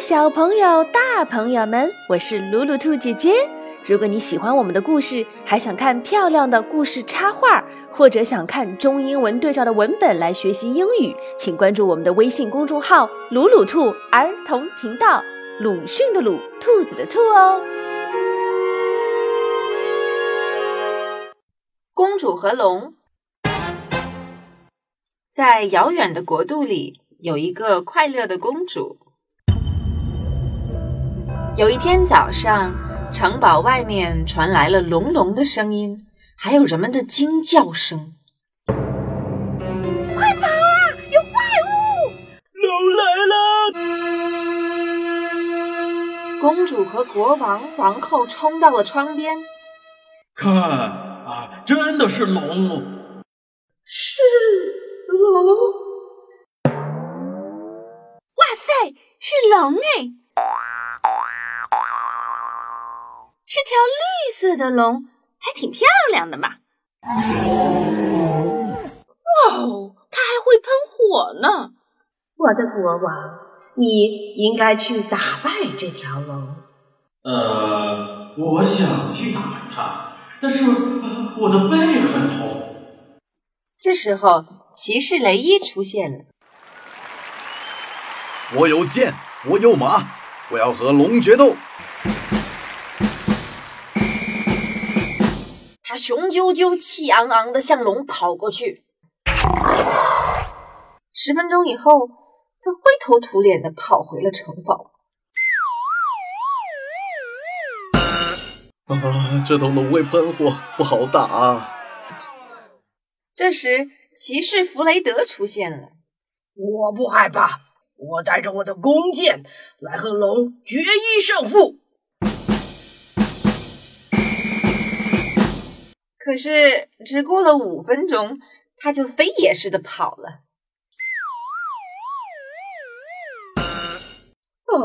小朋友、大朋友们，我是鲁鲁兔姐姐。如果你喜欢我们的故事，还想看漂亮的故事插画，或者想看中英文对照的文本来学习英语，请关注我们的微信公众号“鲁鲁兔儿童频道”，鲁迅的鲁，兔子的兔哦。公主和龙，在遥远的国度里，有一个快乐的公主。有一天早上，城堡外面传来了隆隆的声音，还有人们的惊叫声。快跑啊！有怪物！龙来了！公主和国王、皇后冲到了窗边，看啊，真的是龙！是龙！哇塞，是龙哎！是条绿色的龙，还挺漂亮的嘛！哇哦，它还会喷火呢！我的国王，你应该去打败这条龙。呃，我想去打败它，但是我的背很痛。这时候，骑士雷伊出现了。我有剑，我有马，我要和龙决斗。他雄赳赳、气昂昂的向龙跑过去。十分钟以后，他灰头土脸的跑回了城堡。啊，这头龙会喷火，不好打。这时，骑士弗雷德出现了。我不害怕，我带着我的弓箭来和龙决一胜负。可是，只过了五分钟，它就飞也似的跑了。啊！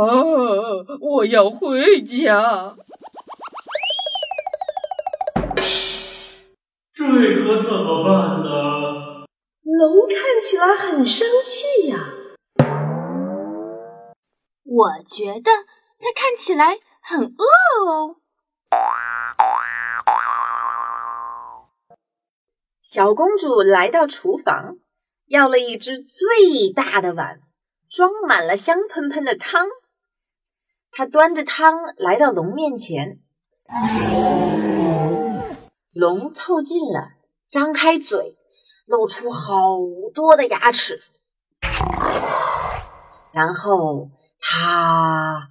我要回家。这可怎么办呢？龙看起来很生气呀。我觉得它看起来很饿哦。小公主来到厨房，要了一只最大的碗，装满了香喷喷的汤。她端着汤来到龙面前，龙凑近了，张开嘴，露出好多的牙齿，然后它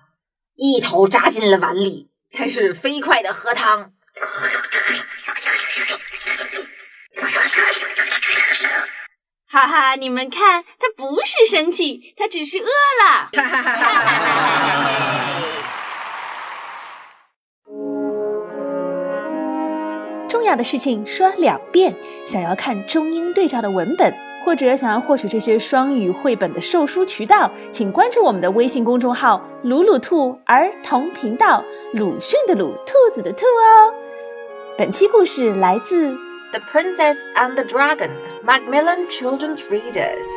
一头扎进了碗里，开始飞快的喝汤。哈，你们看，他不是生气，他只是饿了。哈哈哈哈！重要的事情说两遍。想要看中英对照的文本，或者想要获取这些双语绘本的售书渠道，请关注我们的微信公众号“鲁鲁兔儿童频道”，鲁迅的鲁，兔子的兔哦。本期故事来自。The Princess and the Dragon, Macmillan Children's Readers.